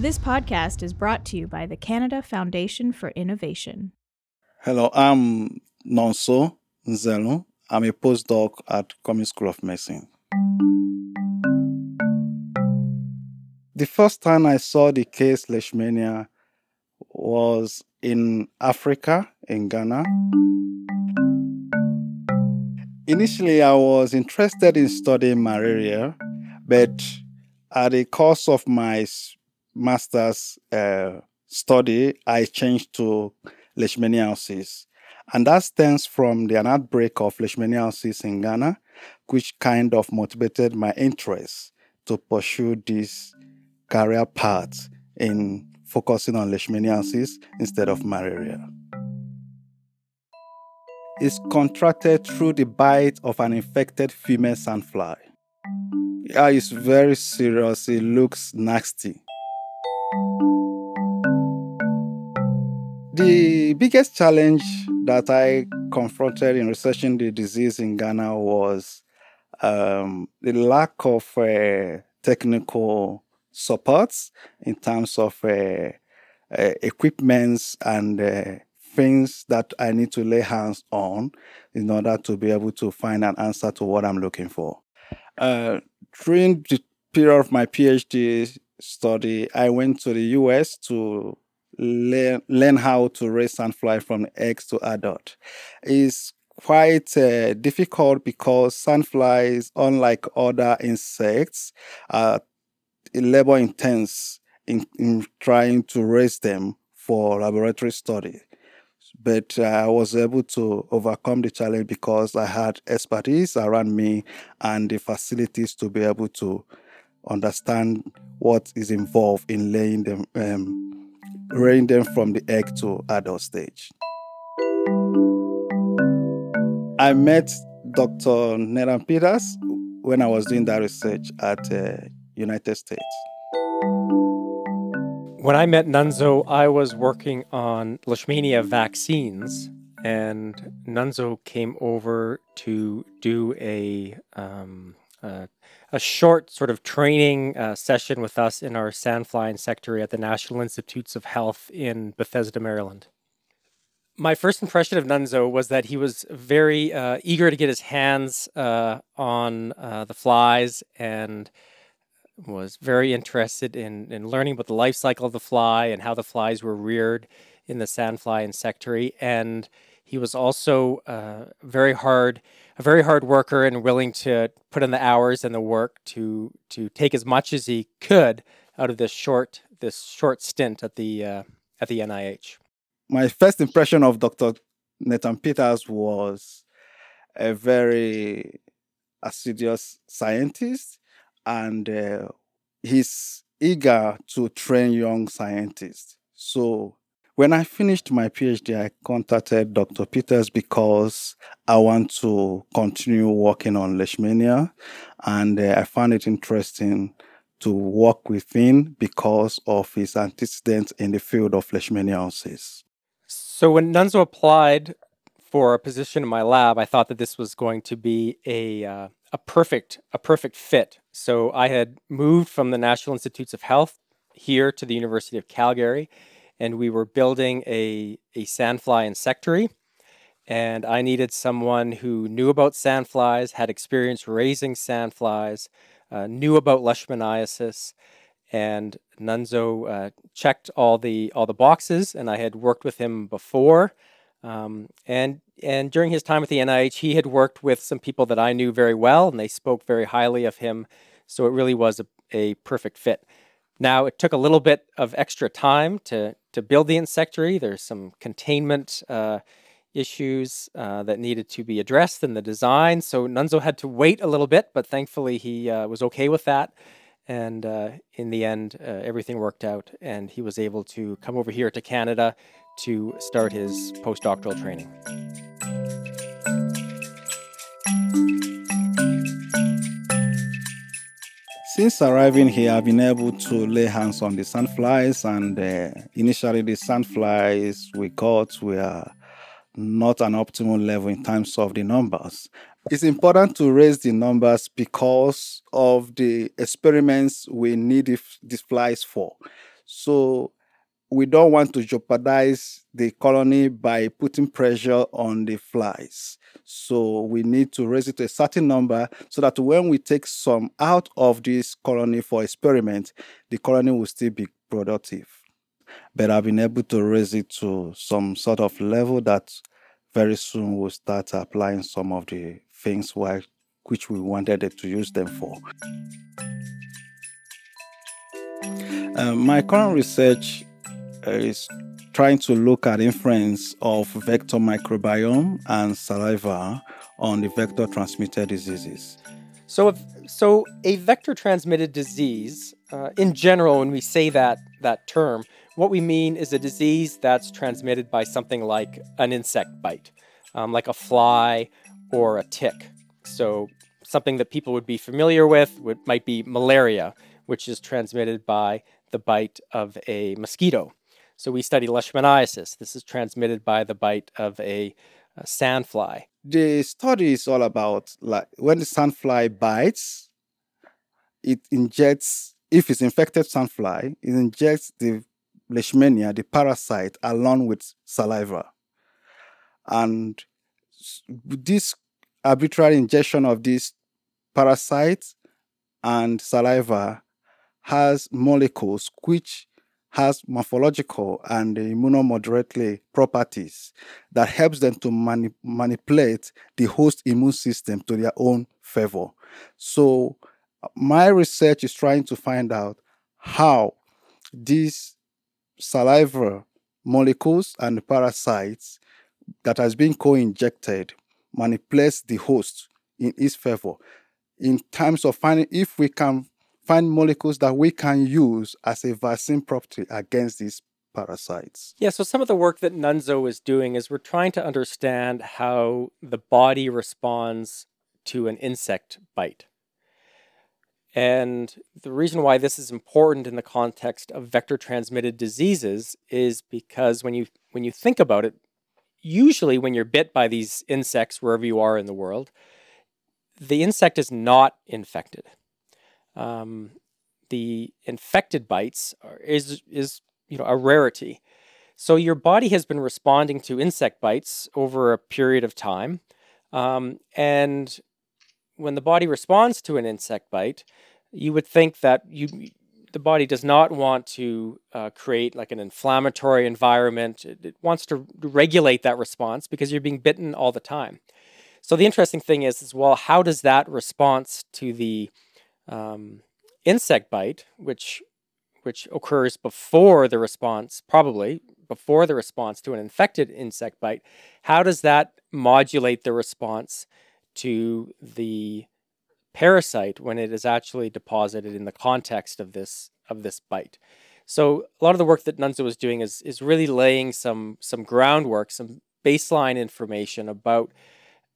This podcast is brought to you by the Canada Foundation for Innovation. Hello, I'm Nonso Nzelu. I'm a postdoc at Cummings School of Medicine. The first time I saw the case Leishmania was in Africa, in Ghana. Initially, I was interested in studying malaria, but at the course of my master's uh, study, I changed to leishmaniasis. And that stems from the, an outbreak of leishmaniasis in Ghana, which kind of motivated my interest to pursue this career path in focusing on leishmaniasis instead of malaria. It's contracted through the bite of an infected female sandfly. Yeah, it's very serious. It looks nasty. The biggest challenge that I confronted in researching the disease in Ghana was um, the lack of uh, technical supports in terms of uh, uh, equipments and uh, things that I need to lay hands on in order to be able to find an answer to what I'm looking for. Uh, during the period of my PhD study, I went to the US to learn, how to raise sandfly from eggs to adult. It's quite uh, difficult because sandflies, unlike other insects, are labor intense in, in trying to raise them for laboratory study. But I was able to overcome the challenge because I had expertise around me and the facilities to be able to understand what is involved in laying them, um, rearing them from the egg to adult stage. I met Dr. Nathan Peters when I was doing that research at uh, United States. When I met Nonso, I was working on Leishmania vaccines, and Nonso came over to do a um, uh, a short sort of training uh, session with us in our sandfly insectary at the National Institutes of Health in Bethesda, Maryland. My first impression of Nonso was that he was very uh, eager to get his hands uh, on uh, the flies and was very interested in, in learning about the life cycle of the fly and how the flies were reared in the sandfly insectary. And he was also uh, very hard, a very hard worker and willing to put in the hours and the work to to take as much as he could out of this short this short stint at the uh, at the NIH. My first impression of Dr. Nathan Peters was a very assiduous scientist and uh, he's eager to train young scientists. So when I finished my PhD, I contacted Dr. Peters because I want to continue working on leishmania, and uh, I found it interesting to work with him because of his antecedents in the field of leishmaniasis. So when Nonso applied for a position in my lab, I thought that this was going to be a uh, a perfect a perfect fit. So I had moved from the National Institutes of Health here to the University of Calgary, and we were building a a sandfly insectary. And I needed someone who knew about sandflies, had experience raising sandflies, uh, knew about leishmaniasis, and Nonso uh, checked all the all the boxes. And I had worked with him before, um, and and during his time at the NIH, he had worked with some people that I knew very well, and they spoke very highly of him. So it really was a, a perfect fit. Now it took a little bit of extra time to to build the insectary. There's some containment uh, issues uh, that needed to be addressed in the design. So Nonso had to wait a little bit, but thankfully he uh, was okay with that. And uh, in the end, uh, everything worked out, and he was able to come over here to Canada to start his postdoctoral training. Since arriving here, I've been able to lay hands on the sandflies, and uh, initially, the sandflies we caught were not an optimal level in terms of the numbers. It's important to raise the numbers because of the experiments we need these flies for. So we don't want to jeopardize the colony by putting pressure on the flies. So we need to raise it to a certain number so that when we take some out of this colony for experiment, the colony will still be productive. But I've been able to raise it to some sort of level that very soon we'll start applying some of the things why, which we wanted to use them for. Uh, my current research is trying to look at influence of vector microbiome and saliva on the vector transmitted diseases. So, if, so a vector transmitted disease, uh, in general, when we say that that term, what we mean is a disease that's transmitted by something like an insect bite, um, like a fly or a tick. So, something that people would be familiar with would, might be malaria, which is transmitted by the bite of a mosquito. So we study leishmaniasis. This is transmitted by the bite of a, a sandfly. The study is all about like when the sandfly bites, it injects, if it's infected sandfly, it injects the leishmania, the parasite, along with saliva. And this arbitrary injection of this parasite and saliva has molecules which has morphological and immunomodulatory properties that helps them to mani- manipulate the host immune system to their own favor. So my research is trying to find out how these saliva molecules and parasites that has been co-injected manipulates the host in its favor in terms of finding if we can find molecules that we can use as a vaccine property against these parasites. Yeah, so some of the work that Nonso is doing is we're trying to understand how the body responds to an insect bite. And the reason why this is important in the context of vector transmitted diseases is because when you when you think about it, usually when you're bit by these insects wherever you are in the world, the insect is not infected um, the infected bites are, is is you know a rarity. So your body has been responding to insect bites over a period of time, um, and when the body responds to an insect bite, you would think that you the body does not want to uh, create like an inflammatory environment. It, it, wants to regulate that response because you're being bitten all the time. So the interesting thing is, is well, how does that response to the um, insect bite, which which occurs before the response, probably before the response to an infected insect bite, how does that modulate the response to the parasite when it is actually deposited in the context of this of this bite? So a lot of the work that Nonso was doing is is really laying some some groundwork, some baseline information about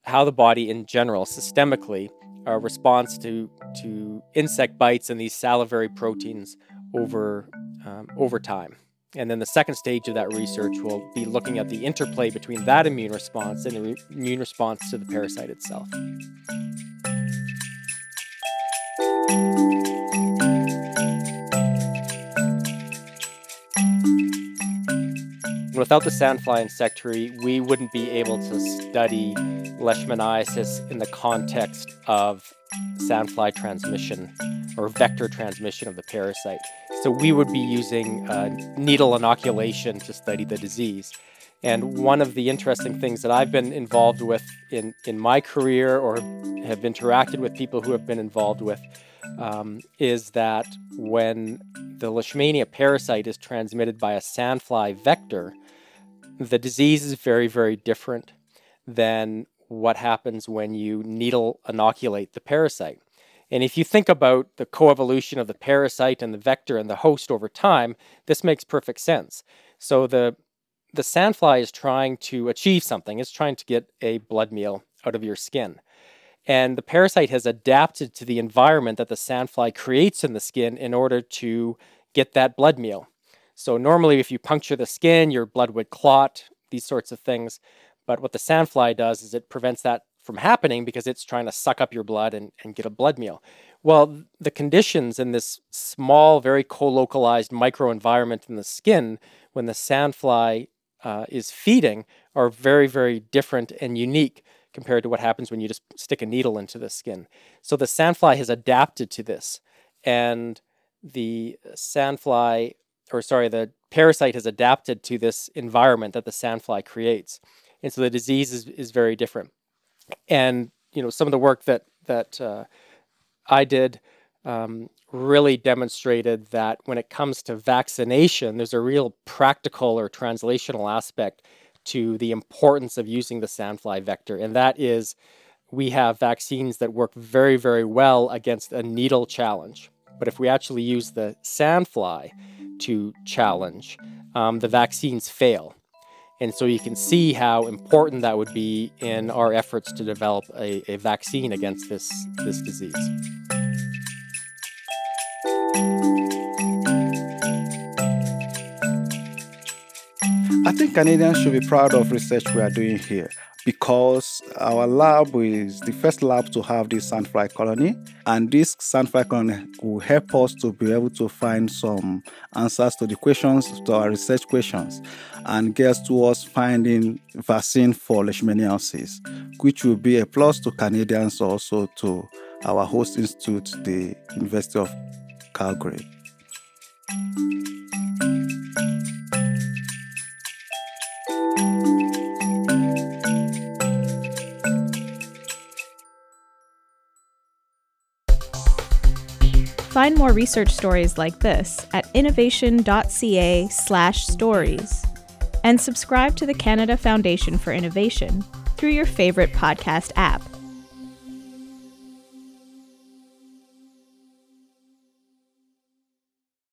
how the body in general, systemically, uh, responds to to insect bites and these salivary proteins over um, over time. And then the second stage of that research will be looking at the interplay between that immune response and the re- immune response to the parasite itself. Without the sandfly insectary, we wouldn't be able to study leishmaniasis in the context of sandfly transmission or vector transmission of the parasite. So we would be using uh, needle inoculation to study the disease. And one of the interesting things that I've been involved with in, in my career or have interacted with people who have been involved with um, is that when the Leishmania parasite is transmitted by a sandfly vector, the disease is very, very different than what happens when you needle inoculate the parasite. And if you think about the coevolution of the parasite and the vector and the host over time, this makes perfect sense. So the the sandfly is trying to achieve something. It's trying to get a blood meal out of your skin. And the parasite has adapted to the environment that the sandfly creates in the skin in order to get that blood meal. So normally if you puncture the skin, your blood would clot, these sorts of things. But what the sandfly does is it prevents that from happening because it's trying to suck up your blood and, and get a blood meal. Well, the conditions in this small, very co-localized microenvironment in the skin when the sandfly uh, is feeding are very, very different and unique compared to what happens when you just stick a needle into the skin. So the sandfly has adapted to this, and the sandfly, or sorry, the parasite has adapted to this environment that the sandfly creates, and so the disease is, is very different. And you know, some of the work that that uh, I did um, really demonstrated that when it comes to vaccination, there's a real practical or translational aspect to the importance of using the sandfly vector, and that is we have vaccines that work very, very well against a needle challenge. But if we actually use the sandfly to challenge, um, the vaccines fail. And so you can see how important that would be in our efforts to develop a, a vaccine against this, this disease. I think Canadians should be proud of research we are doing here because our lab is the first lab to have this sandfly colony, and this sandfly colony will help us to be able to find some answers to the questions, to our research questions, and get towards finding vaccine for leishmaniasis, which will be a plus to Canadians also to our host institute, the University of Calgary. Find more research stories like this at innovation.ca/stories and subscribe to the Canada Foundation for Innovation through your favorite podcast app.